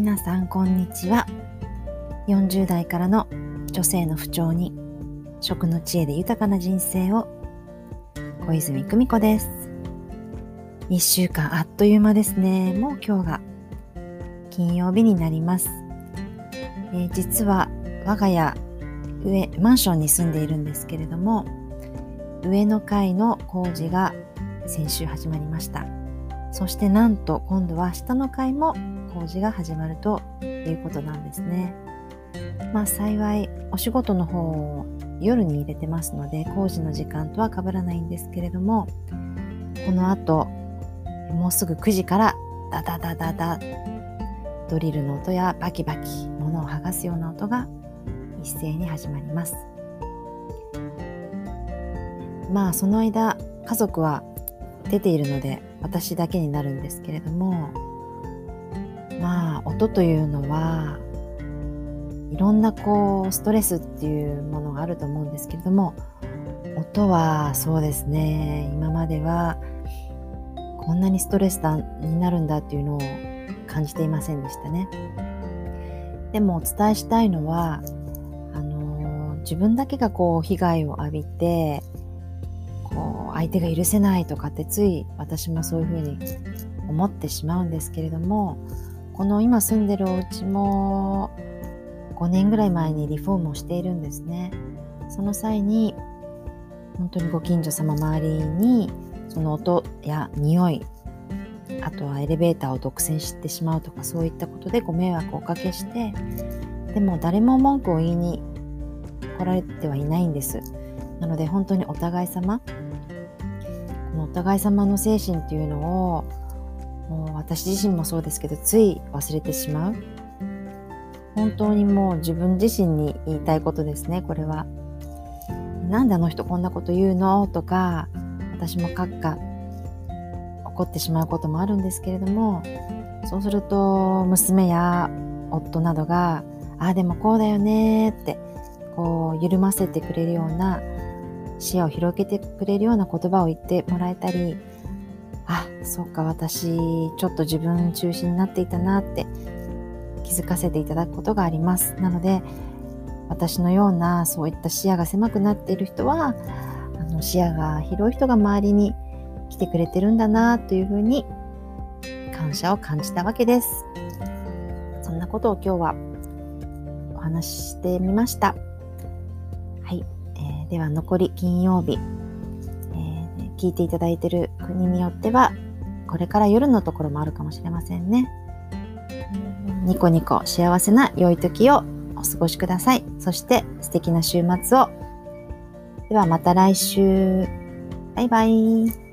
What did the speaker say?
皆さんこんにちは。40代からの女性の不調に食の知恵で豊かな人生を小泉久美子です。1週間あっという間ですね。もう今日が金曜日になります、えー、実は我が家上マンションに住んでいるんですけれども上の階の工事が先週始まりました。そしてなんと今度は下の階も工事が始まるということなんですね。まあ幸いお仕事の方を夜に入れてますので工事の時間とは被らないんですけれどもこの後もうすぐ9時からダダダダダドリルの音やバキバキ物を剥がすような音が一斉に始まります。まあその間家族は出ているので私だけになるんですけれどもまあ音というのはいろんなこうストレスっていうものがあると思うんですけれども音はそうですね今まではこんなにストレスになるんだっていうのを感じていませんでしたね。でもお伝えしたいのはあの自分だけがこう被害を浴びてこう相手が許せないとかってつい私もそういうふうに思ってしまうんですけれどもこの今住んでるお家も5年ぐらい前にリフォームをしているんですね。その際に本当にご近所様周りにその音や匂いあとはエレベーターを独占してしまうとかそういったことでご迷惑をおかけしてでも誰も文句を言いに来られてはいないんです。なので本当にお互い様このお互い様の精神っていうのをもう私自身もそうですけどつい忘れてしまう本当にもう自分自身に言いたいことですねこれは。なんであの人こんなこと言うの？とか私も閣下怒ってしまうこともあるんですけれどもそうすると娘や夫などが「ああでもこうだよね」ってこう緩ませてくれるような視野を広げてくれるような言葉を言ってもらえたりあそうか私ちょっと自分中心になっていたなって気づかせていただくことがあります。なので私のようなそういった視野が狭くなっている人はあの視野が広い人が周りに来てくれてるんだなというふうに感謝を感じたわけです。そんなことを今日はお話ししてみました。はい、えー、では残り金曜日。聞いていただいている国によっては、これから夜のところもあるかもしれませんね。ニコニコ幸せな良い時をお過ごしください。そして素敵な週末を。ではまた来週。バイバイ。